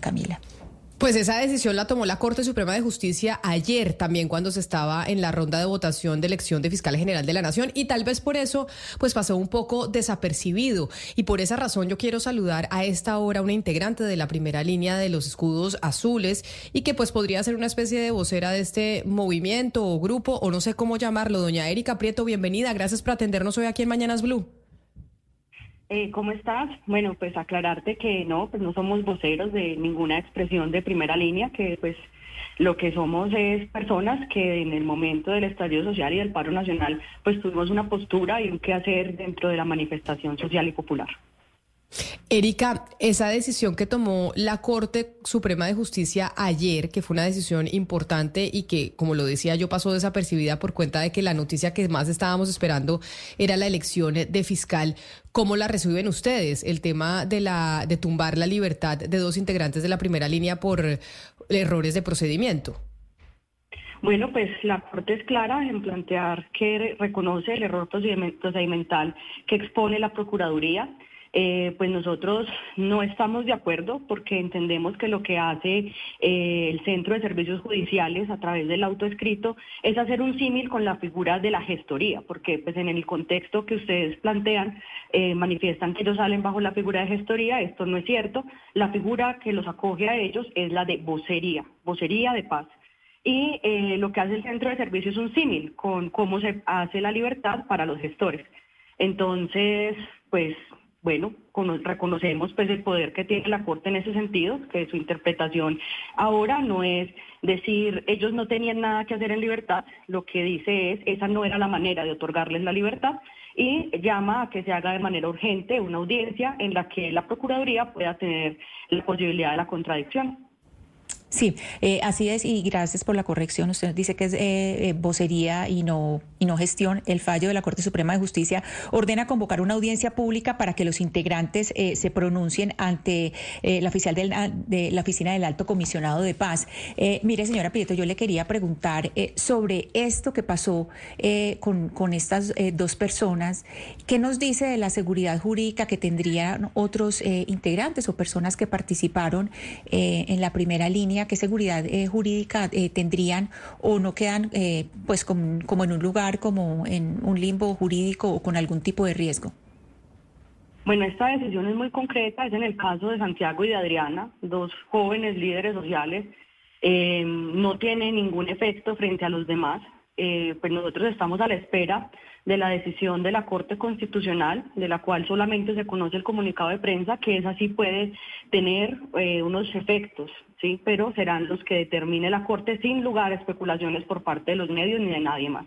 Camila. Pues esa decisión la tomó la Corte Suprema de Justicia ayer, también cuando se estaba en la ronda de votación de elección de fiscal general de la Nación y tal vez por eso pues pasó un poco desapercibido y por esa razón yo quiero saludar a esta hora una integrante de la primera línea de los escudos azules y que pues podría ser una especie de vocera de este movimiento o grupo o no sé cómo llamarlo, doña Erika Prieto, bienvenida, gracias por atendernos hoy aquí en Mañanas Blue. Eh, ¿Cómo estás? Bueno, pues aclararte que no, pues no somos voceros de ninguna expresión de primera línea, que pues lo que somos es personas que en el momento del estallido social y del paro nacional, pues tuvimos una postura y un qué hacer dentro de la manifestación social y popular. Erika, esa decisión que tomó la Corte Suprema de Justicia ayer, que fue una decisión importante y que, como lo decía yo, pasó desapercibida por cuenta de que la noticia que más estábamos esperando era la elección de fiscal, ¿cómo la reciben ustedes? El tema de, la, de tumbar la libertad de dos integrantes de la primera línea por errores de procedimiento. Bueno, pues la Corte es clara en plantear que reconoce el error procedimental que expone la Procuraduría eh, pues nosotros no estamos de acuerdo porque entendemos que lo que hace eh, el Centro de Servicios Judiciales a través del autoescrito es hacer un símil con la figura de la gestoría, porque pues en el contexto que ustedes plantean eh, manifiestan que ellos salen bajo la figura de gestoría, esto no es cierto, la figura que los acoge a ellos es la de vocería, vocería de paz. Y lo que hace el Centro de Servicios es un símil con cómo se hace la libertad para los gestores. Entonces, pues bueno, reconocemos pues el poder que tiene la Corte en ese sentido, que su interpretación ahora no es decir ellos no tenían nada que hacer en libertad, lo que dice es esa no era la manera de otorgarles la libertad y llama a que se haga de manera urgente una audiencia en la que la Procuraduría pueda tener la posibilidad de la contradicción. Sí, eh, así es y gracias por la corrección. Usted dice que es eh, eh, vocería y no, y no gestión. El fallo de la Corte Suprema de Justicia ordena convocar una audiencia pública para que los integrantes se pronuncien ante la, oficial de la Oficina del Alto Comisionado de Paz. mire, señora Prieto, yo le quería preguntar sobre esto que pasó con, con, estas dos personas. ¿Qué nos dice de la seguridad jurídica que tendrían otros integrantes o personas que participaron en la primera línea? Qué seguridad eh, jurídica eh, tendrían o no quedan eh, pues como, en un lugar, como en un limbo jurídico o con algún tipo de riesgo. Bueno, esta decisión es muy concreta, es en el caso de Santiago y de Adriana, dos jóvenes líderes sociales, no tiene ningún efecto frente a los demás, pues nosotros estamos a la espera de la decisión de la Corte Constitucional, de la cual solamente se conoce el comunicado de prensa, que esa sí puede tener eh, unos efectos, sí, pero serán los que determine la Corte sin lugar a especulaciones por parte de los medios ni de nadie más.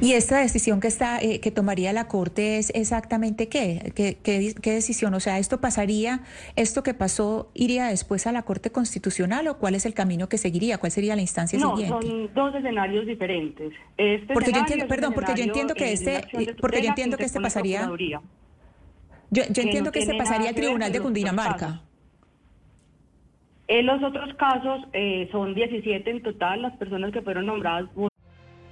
Y esta decisión que está eh, que tomaría la Corte es exactamente qué? qué? decisión? O sea, ¿esto pasaría, esto que pasó, iría después a la Corte Constitucional o cuál es el camino que seguiría? ¿Cuál sería la instancia siguiente? No, son dos escenarios diferentes. Este porque yo entiendo, perdón, porque yo entiendo que este, porque yo entiendo que este pasaría. Yo, entiendo que este pasaría al Tribunal de Cundinamarca. En los otros casos eh, son 17 en total las personas que fueron nombradas.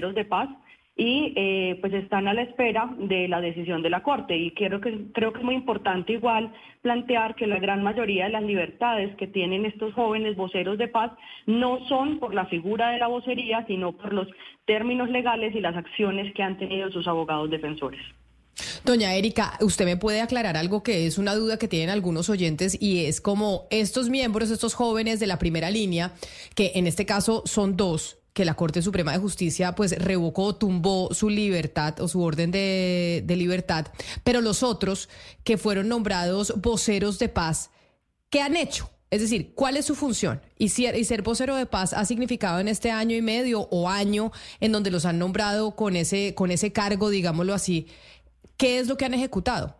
De paz y eh, pues están a la espera de la decisión de la Corte. Y quiero que, creo que es muy importante igual plantear que la gran mayoría de las libertades que tienen estos jóvenes voceros de paz no son por la figura de la vocería, sino por los términos legales y las acciones que han tenido sus abogados defensores. Doña Erika, usted me puede aclarar algo que es una duda que tienen algunos oyentes y es como estos miembros, estos jóvenes de la primera línea, que en este caso son dos, que la Corte Suprema de Justicia pues revocó, tumbó su libertad o su orden de, de libertad, pero los otros que fueron nombrados voceros de paz, ¿qué han hecho? Es decir, ¿cuál es su función? Y, y ser vocero de paz ha significado en este año y medio o año en donde los han nombrado con ese, con ese cargo, digámoslo así, ¿qué es lo que han ejecutado?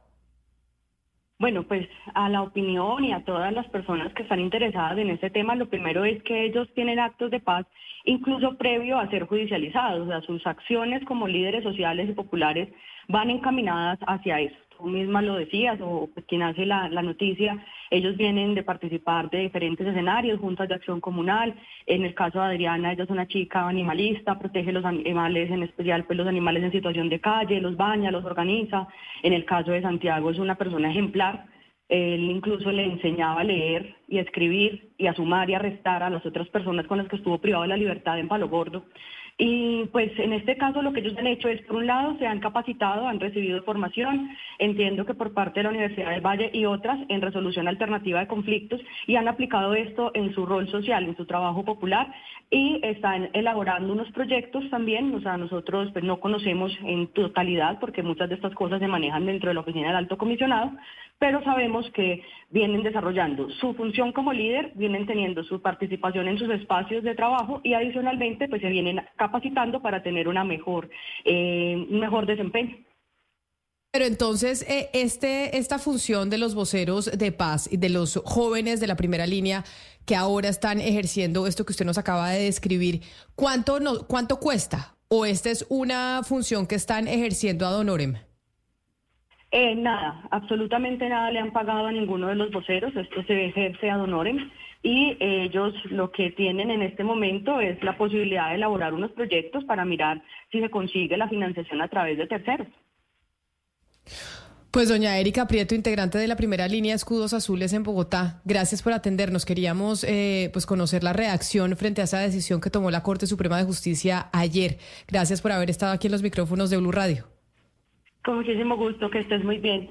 Bueno, pues a la opinión y a todas las personas que están interesadas en este tema, lo primero es que ellos tienen actos de paz incluso previo a ser judicializados. O sea, sus acciones como líderes sociales y populares van encaminadas hacia eso tú misma lo decías, o pues, quien hace la, noticia, ellos vienen de participar de diferentes escenarios, juntas de acción comunal. En el caso de Adriana, ella es una chica animalista, protege los animales, en especial pues los animales en situación de calle, los baña, los organiza. En el caso de Santiago es una persona ejemplar. Él incluso le enseñaba a leer y a escribir y a sumar y a restar a las otras personas con las que estuvo privado de la libertad en Palo Gordo. Y pues en este caso lo que ellos han hecho es, por un lado, se han capacitado, han recibido formación, entiendo que por parte de la Universidad del Valle y otras en resolución alternativa de conflictos y han aplicado esto en su rol social, en su trabajo popular y están elaborando unos proyectos también, o sea, nosotros pues, no conocemos en totalidad porque muchas de estas cosas se manejan dentro de la oficina del alto comisionado, pero sabemos que vienen desarrollando su función como líder, vienen teniendo su participación en sus espacios de trabajo y adicionalmente pues se vienen capacitando para tener una mejor, eh, un mejor desempeño. Pero entonces, eh, este, esta función de los voceros de paz y de los jóvenes de la primera línea que ahora están ejerciendo esto que usted nos acaba de describir, ¿cuánto, no, cuánto cuesta? ¿O esta es una función que están ejerciendo a Honorem? Eh, nada, absolutamente nada le han pagado a ninguno de los voceros, esto se ejerce a Honorem y ellos lo que tienen en este momento es la posibilidad de elaborar unos proyectos para mirar si se consigue la financiación a través de terceros. Pues doña Erika Prieto, integrante de la primera línea Escudos Azules en Bogotá, gracias por atendernos. Queríamos eh, pues conocer la reacción frente a esa decisión que tomó la Corte Suprema de Justicia ayer. Gracias por haber estado aquí en los micrófonos de Blue Radio. Con muchísimo gusto, que estés muy bien.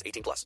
18 plus.